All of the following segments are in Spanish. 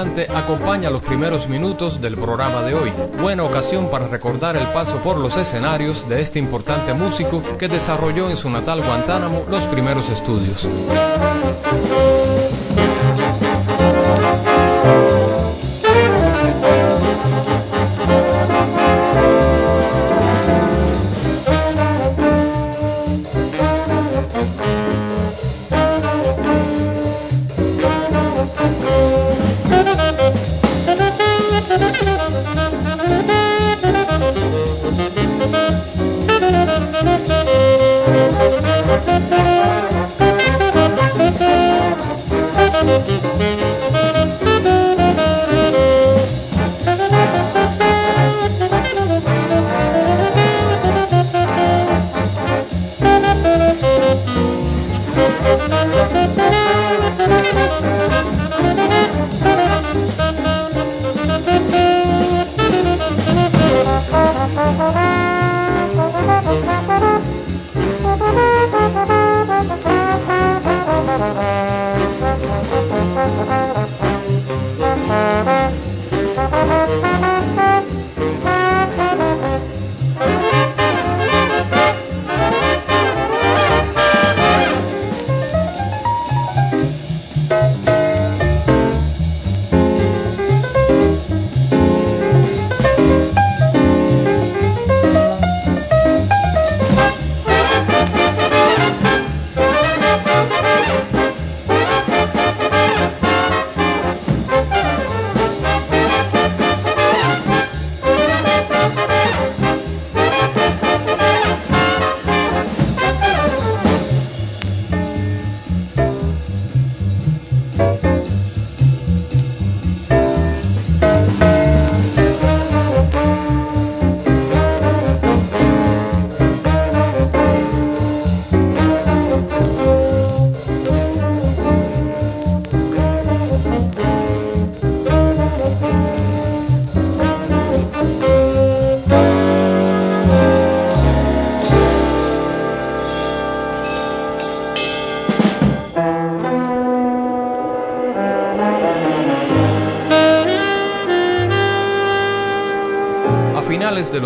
Acompaña los primeros minutos del programa de hoy. Buena ocasión para recordar el paso por los escenarios de este importante músico que desarrolló en su natal Guantánamo los primeros estudios.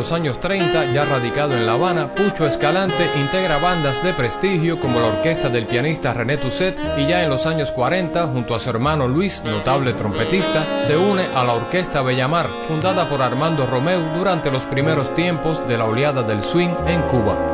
Los años 30, ya radicado en La Habana, Pucho Escalante integra bandas de prestigio como la orquesta del pianista René Tusset y ya en los años 40, junto a su hermano Luis, notable trompetista, se une a la Orquesta Bellamar, fundada por Armando Romeu durante los primeros tiempos de la oleada del swing en Cuba.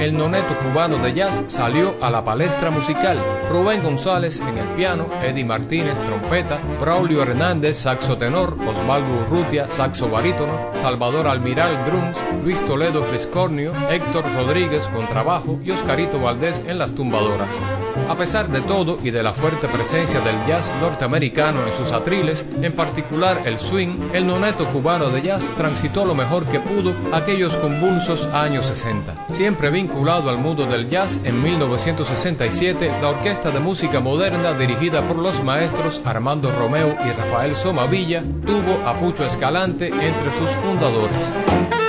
El noneto cubano de jazz salió a la palestra musical. Rubén González en el piano, Eddie Martínez trompeta, Braulio Hernández saxo tenor, Osvaldo Urrutia saxo barítono, Salvador Almiral drums, Luis Toledo fliscornio, Héctor Rodríguez contrabajo y Oscarito Valdés en las tumbadoras. A pesar de todo y de la fuerte presencia del jazz norteamericano en sus atriles, en particular el swing, el noneto cubano de jazz transitó lo mejor que pudo aquellos convulsos años 60. Siempre vinculado al mundo del jazz, en 1967 la Orquesta de Música Moderna dirigida por los maestros Armando Romeo y Rafael Somavilla tuvo a Pucho Escalante entre sus fundadores.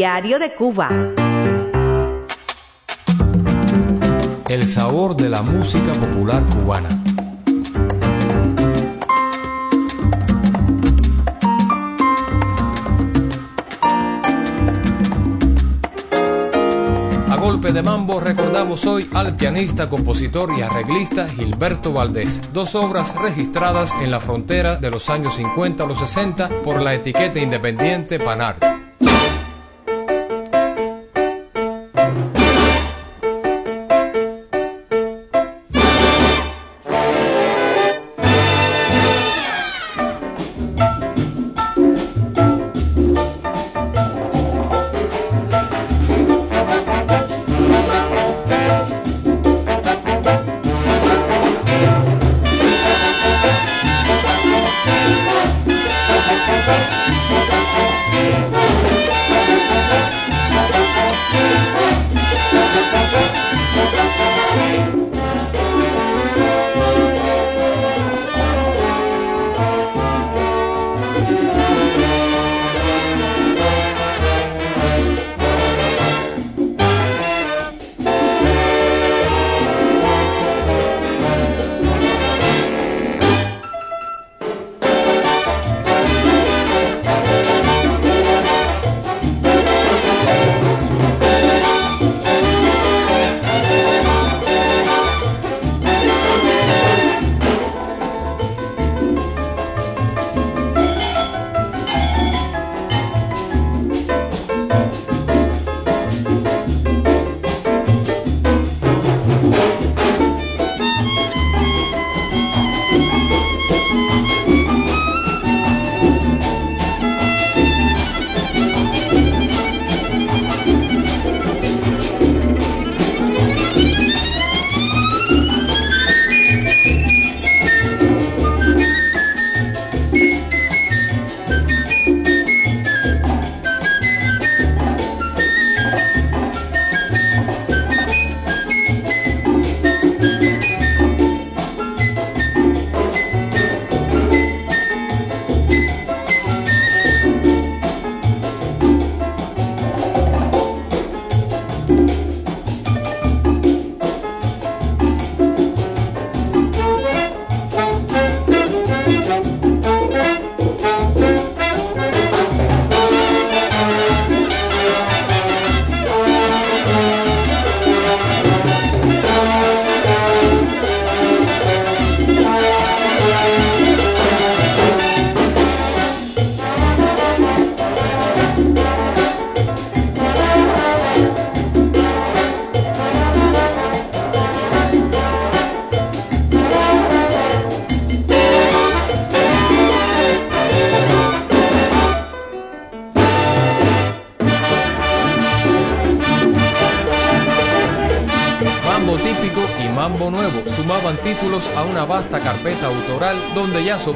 Diario de Cuba. El sabor de la música popular cubana. A golpe de mambo recordamos hoy al pianista, compositor y arreglista Gilberto Valdés, dos obras registradas en la frontera de los años 50 a los 60 por la etiqueta independiente Panart.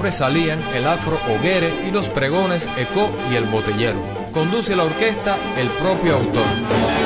Sobresalían el afro Oguere y los pregones Eco y el Botellero. Conduce la orquesta el propio autor.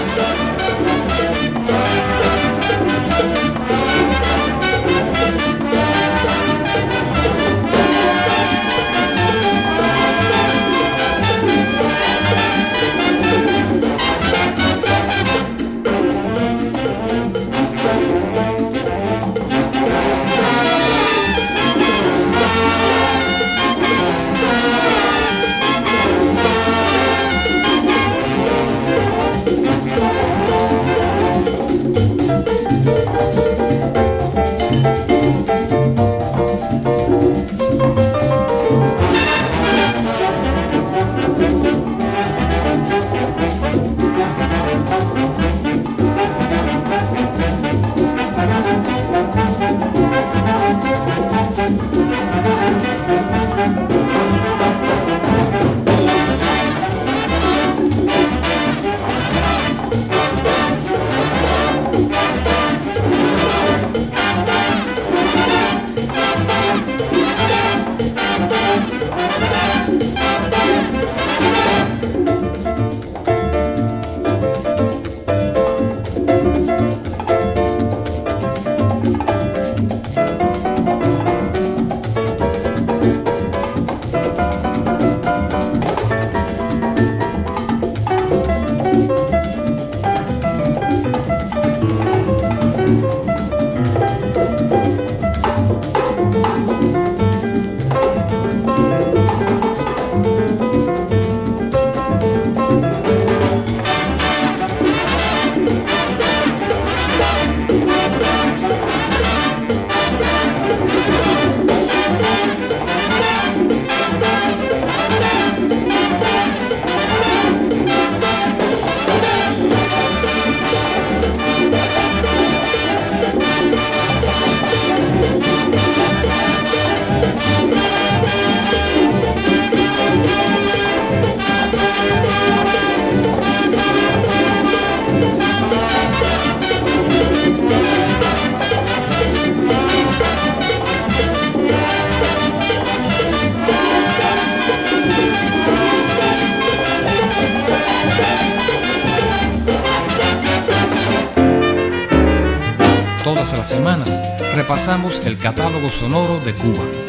Repasamos el catálogo sonoro de Cuba.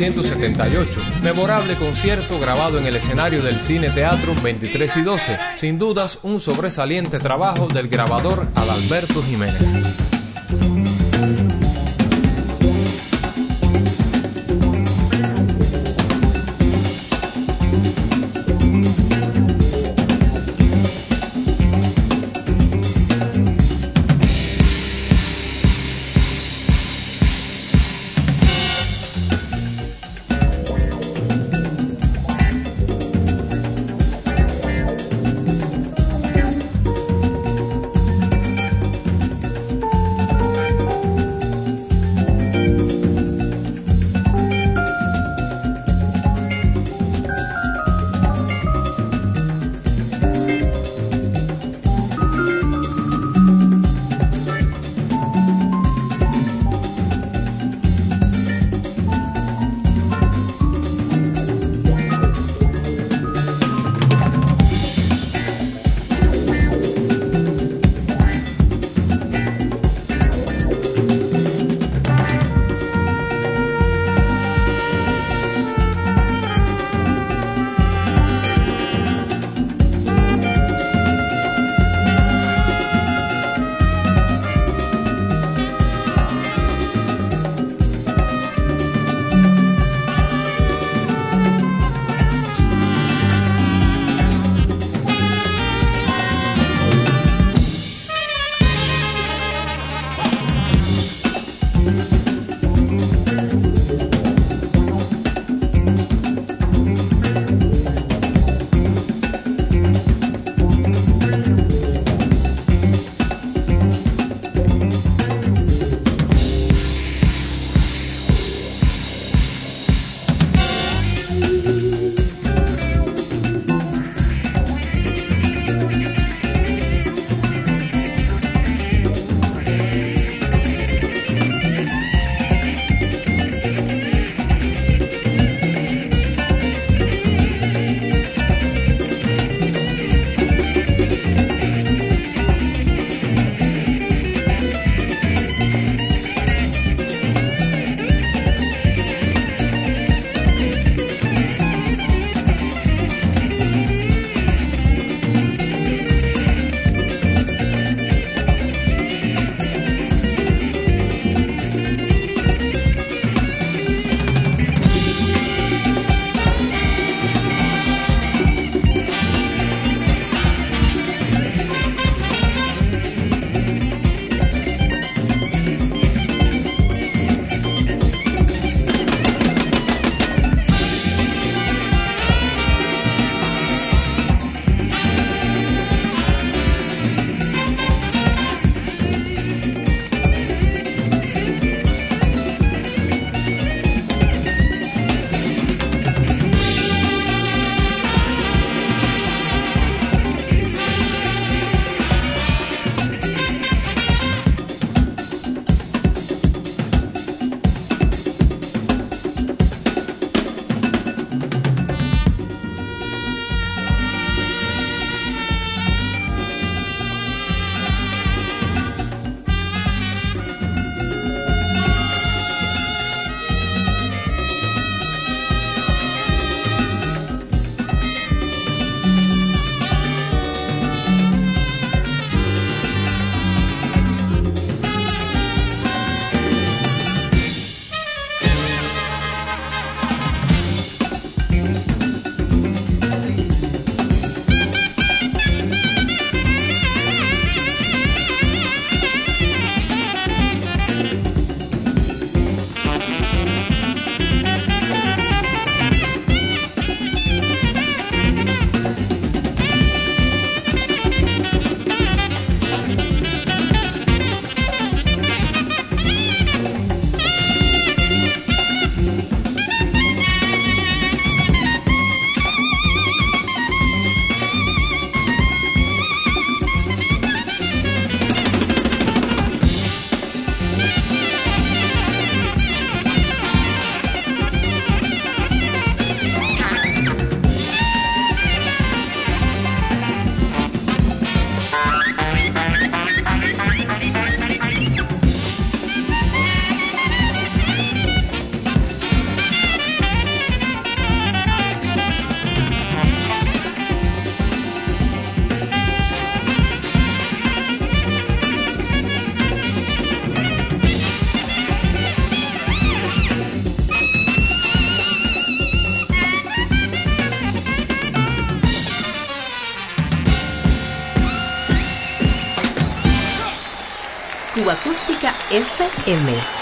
1978, memorable concierto grabado en el escenario del Cine Teatro 23 y 12, sin dudas un sobresaliente trabajo del grabador Adalberto Jiménez. FM. Yo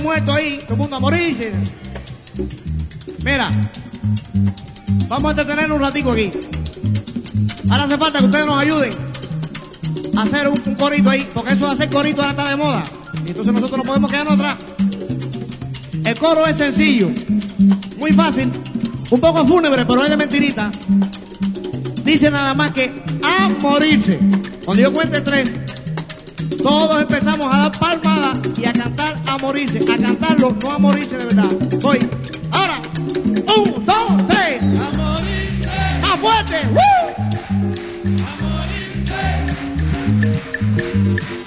muerto ahí, todo el mundo a morirse. Mira, vamos a entretener un ratico aquí. Ahora hace falta que ustedes nos ayuden a hacer un, un corito ahí, porque eso de hacer corito ahora está de moda. Y entonces nosotros no podemos quedarnos atrás. El coro es sencillo, muy fácil, un poco fúnebre, pero es de mentirita. Dice nada más que a morirse. Cuando yo cuente tres, todos empezamos a dar palmadas y a cantar a morirse. A cantarlo, no a morirse de verdad. Voy. Ahora. Un, dos, tres. A morirse. Más fuerte. ¡Woo! Mira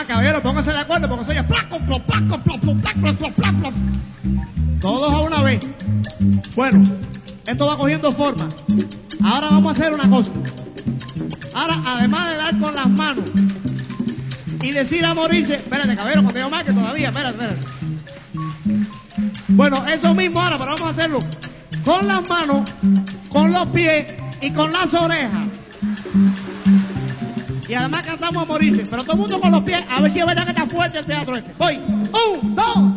Nada más, caballero, pónganse de acuerdo porque se oye placo, placo, plo, plo, plac, plo, plo, plac, plo. Todos a una vez. Bueno, esto va cogiendo forma. Ahora vamos a hacer una cosa. Ahora, además de dar con las manos y decir a morirse, espérate, caballero, yo más que todavía, espérate, espérate. Bueno, eso mismo ahora, pero vamos a hacerlo con las manos, con los pies y con las orejas. Y además cantamos a morirse. Pero todo el mundo con los pies. A ver si es verdad que está fuerte el teatro este. Voy. Un, dos,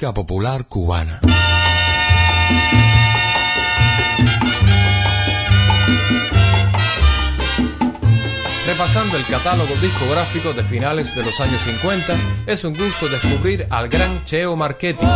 Popular cubana. Repasando el catálogo discográfico de finales de los años 50, es un gusto descubrir al gran Cheo Marchetti.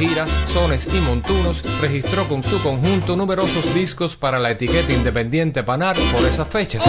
Guajiras, sones y montunos, registró con su conjunto numerosos discos para la etiqueta independiente Panar por esas fechas.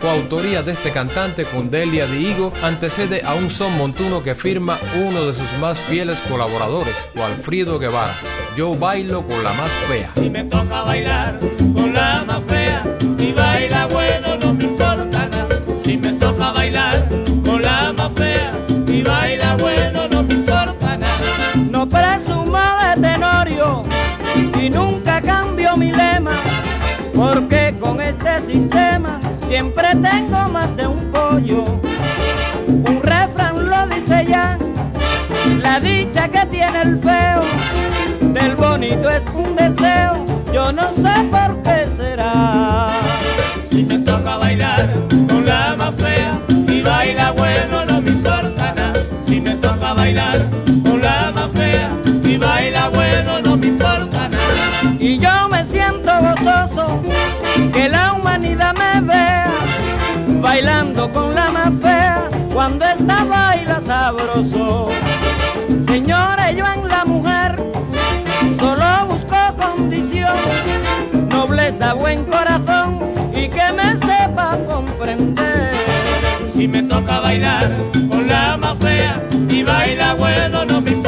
Coautoría de este cantante con Delia Diego, antecede a un son montuno que firma uno de sus más fieles colaboradores, Walfrido Guevara. Yo bailo con la más fea. Si me toca bailar con la más fea y baila bueno no me importa nada. Si me toca bailar con la más fea y baila bueno no me importa nada. No presumo de tenorio y nunca cambio mi lema, porque con este sistema siempre tengo más de un pollo. Un refrán lo dice ya, la dicha que tiene el feo, del bonito es un deseo, yo no sé por qué será. Si me toca bailar con la más fea y baila bueno no me importa nada. Si me toca bailar con la más fea y baila bueno no me importa nada. Y yo me siento gozoso que la humanidad me vea bailando con la más fea cuando esta baila sabroso. Señores, yo en la mujer solo busco condición, nobleza, buen corazón y que me sepa comprender. Si me toca bailar con la más fea y baila bueno no me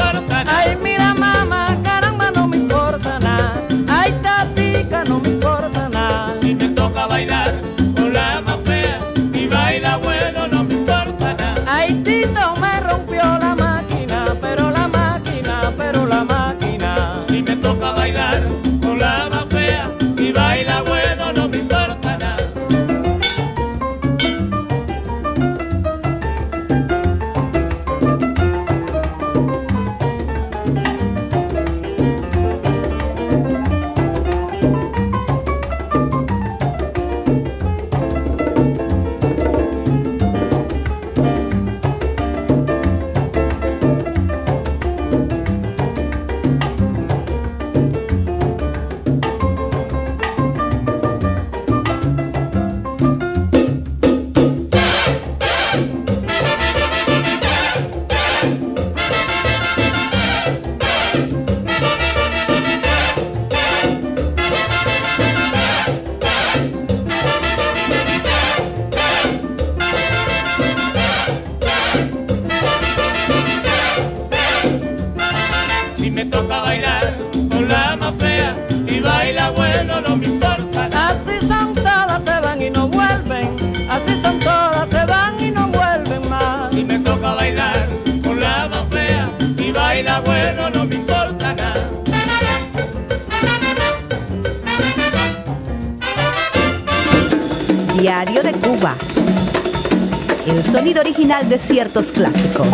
Original de ciertos clásicos.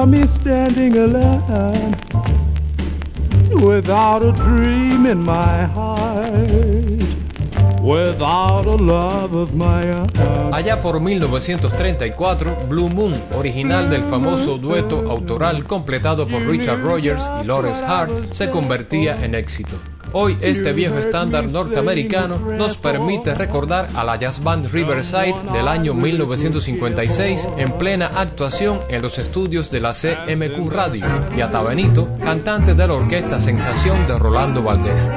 Saw standing alone without a dream in my heart, without a love of my. Allá por 1934, Blue Moon, original del famoso dueto autoral completado por Richard Rogers y Lawrence Hart, se convertía en éxito. Hoy este viejo estándar norteamericano nos permite recordar a la jazz band Riverside del año 1956 en plena actuación en los estudios de la CMQ Radio y a Tabenito, cantante de la orquesta Sensación de Rolando Valdés.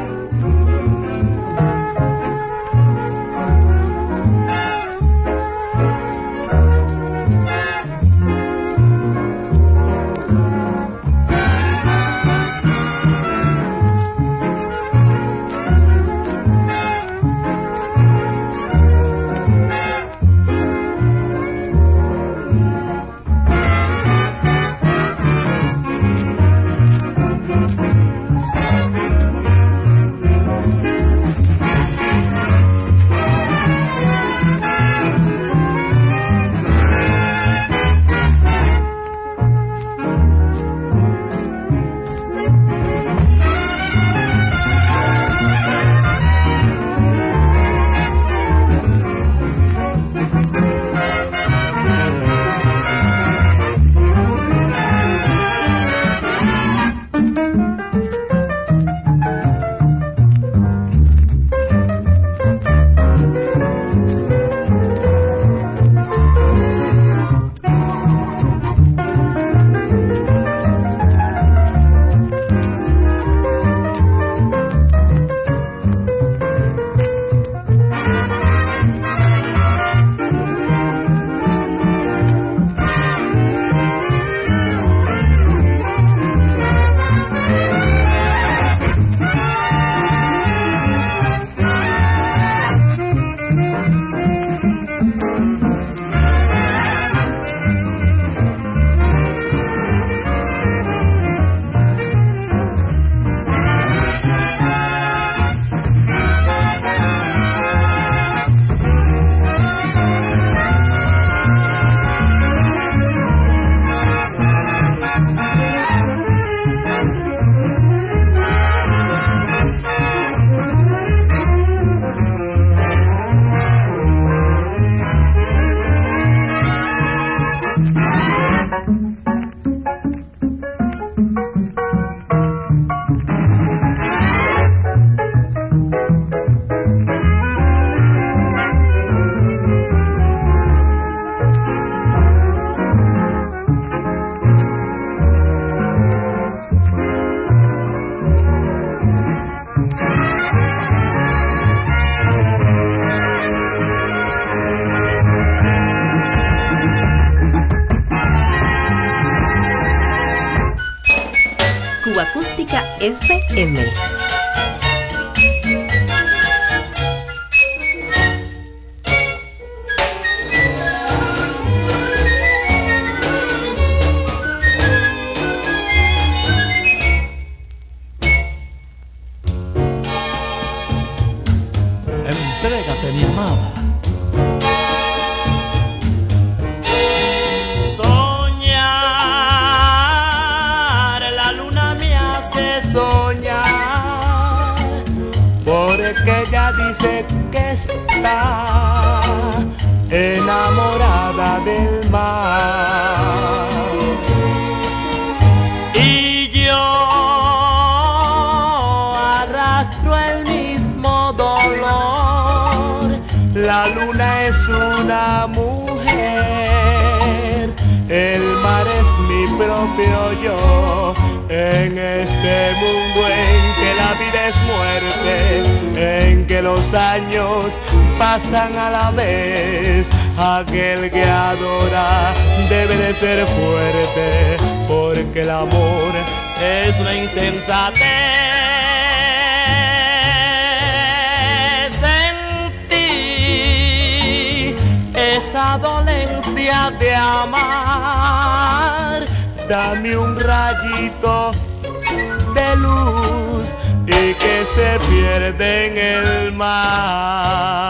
en el mar.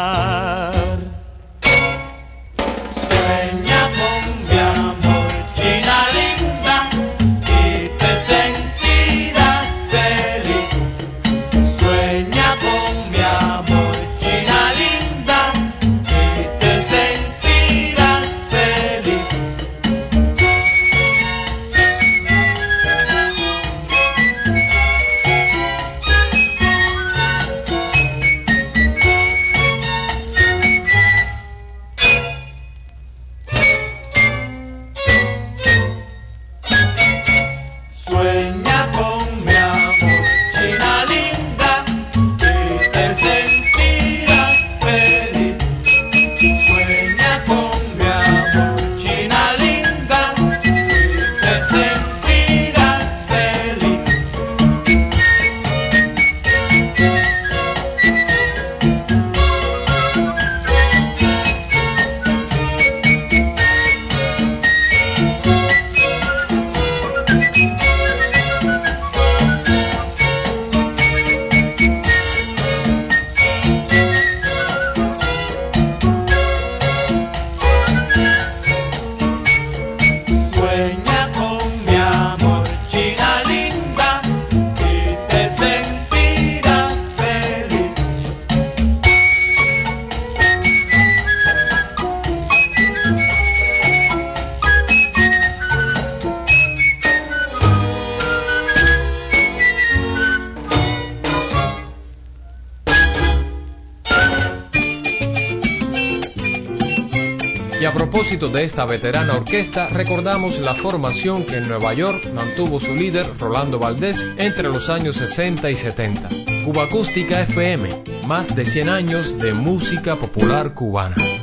de esta veterana orquesta recordamos la formación que en Nueva York mantuvo su líder Rolando Valdés entre los años 60 y 70. Cuba Acústica FM, más de 100 años de música popular cubana.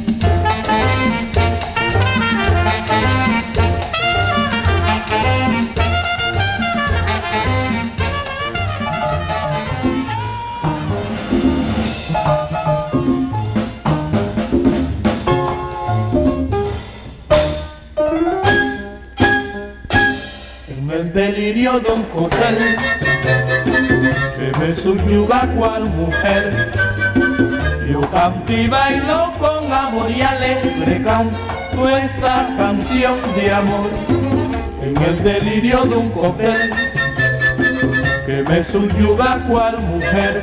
Delirio de un cóctel que me subyuga cual mujer. Yo canto y bailo con amor y alegre canto esta canción de amor. En el delirio de un cóctel que me subyuga cual mujer.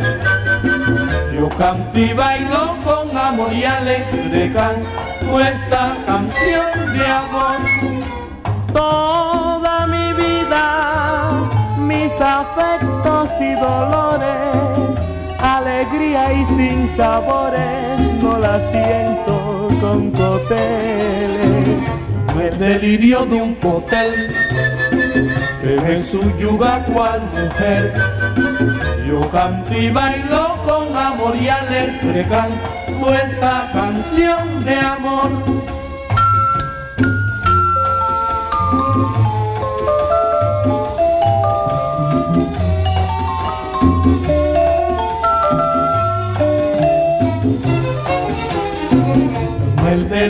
Yo canto y bailo con amor y alegre canto esta canción de amor. Mis afectos y dolores, alegría y sin sabores, no la siento con coteles. No es delirio de un cotel que me subyuga cual mujer. Yo canto y bailo con amor y alegre canto esta canción de amor.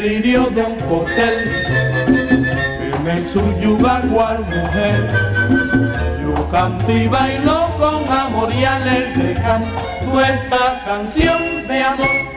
Delirio de un cóctel que me subyuga cual mujer. Yo canto y bailo con amor y alegre canto esta canción de amor.